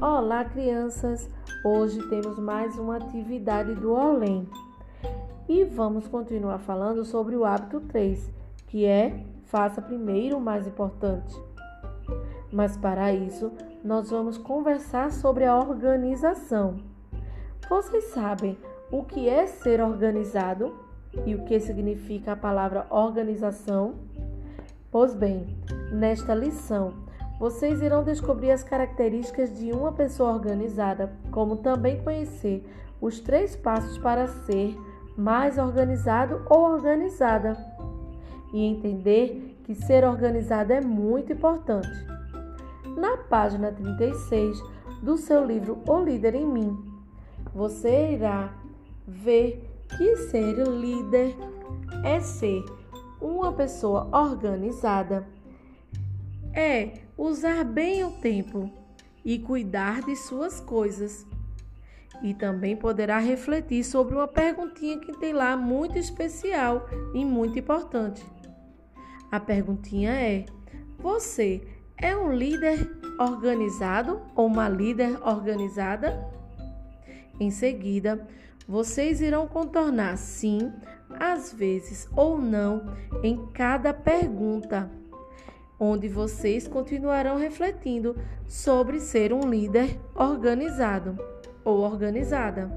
Olá, crianças! Hoje temos mais uma atividade do Olém e vamos continuar falando sobre o hábito 3, que é faça primeiro o mais importante. Mas para isso, nós vamos conversar sobre a organização. Vocês sabem o que é ser organizado e o que significa a palavra organização? Pois bem, nesta lição, vocês irão descobrir as características de uma pessoa organizada, como também conhecer os três passos para ser mais organizado ou organizada. E entender que ser organizado é muito importante. Na página 36 do seu livro O Líder em Mim, você irá ver que ser líder é ser uma pessoa organizada é usar bem o tempo e cuidar de suas coisas. E também poderá refletir sobre uma perguntinha que tem lá muito especial e muito importante. A perguntinha é: Você é um líder organizado ou uma líder organizada? Em seguida, vocês irão contornar sim, às vezes ou não em cada pergunta onde vocês continuarão refletindo sobre ser um líder organizado ou organizada.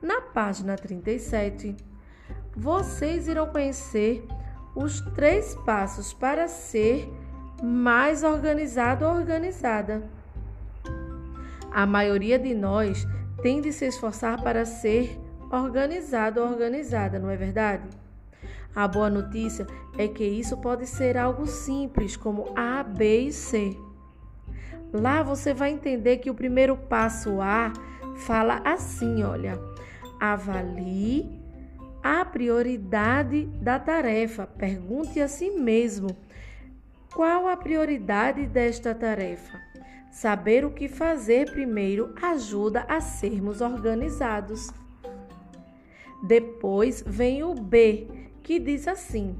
Na página 37, vocês irão conhecer os três passos para ser mais organizado ou organizada. A maioria de nós tem de se esforçar para ser organizado ou organizada, não é verdade? A boa notícia é que isso pode ser algo simples, como A, B e C. Lá você vai entender que o primeiro passo A fala assim: olha, avalie a prioridade da tarefa. Pergunte a si mesmo qual a prioridade desta tarefa. Saber o que fazer primeiro ajuda a sermos organizados. Depois vem o B, que diz assim: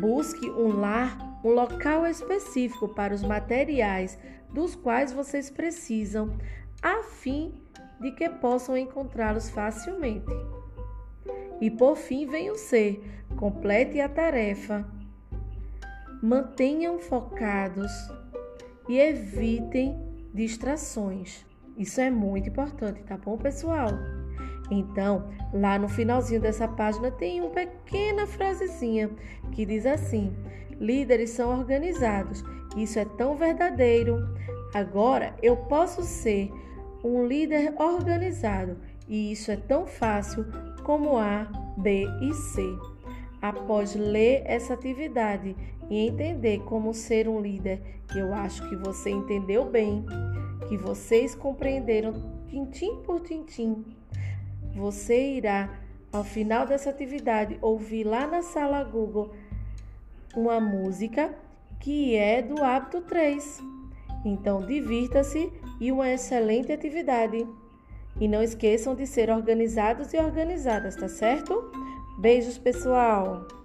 busque um lar, um local específico para os materiais dos quais vocês precisam, a fim de que possam encontrá-los facilmente. E por fim vem o C: complete a tarefa. Mantenham focados e evitem distrações. Isso é muito importante, tá bom, pessoal? Então, lá no finalzinho dessa página tem uma pequena frasezinha que diz assim: líderes são organizados. Isso é tão verdadeiro. Agora eu posso ser um líder organizado e isso é tão fácil como A, B e C. Após ler essa atividade e entender como ser um líder, eu acho que você entendeu bem, que vocês compreenderam tintim por tintim você irá, ao final dessa atividade, ouvir lá na sala Google uma música que é do hábito 3. Então, divirta-se e uma excelente atividade. E não esqueçam de ser organizados e organizadas, tá certo? Beijos, pessoal!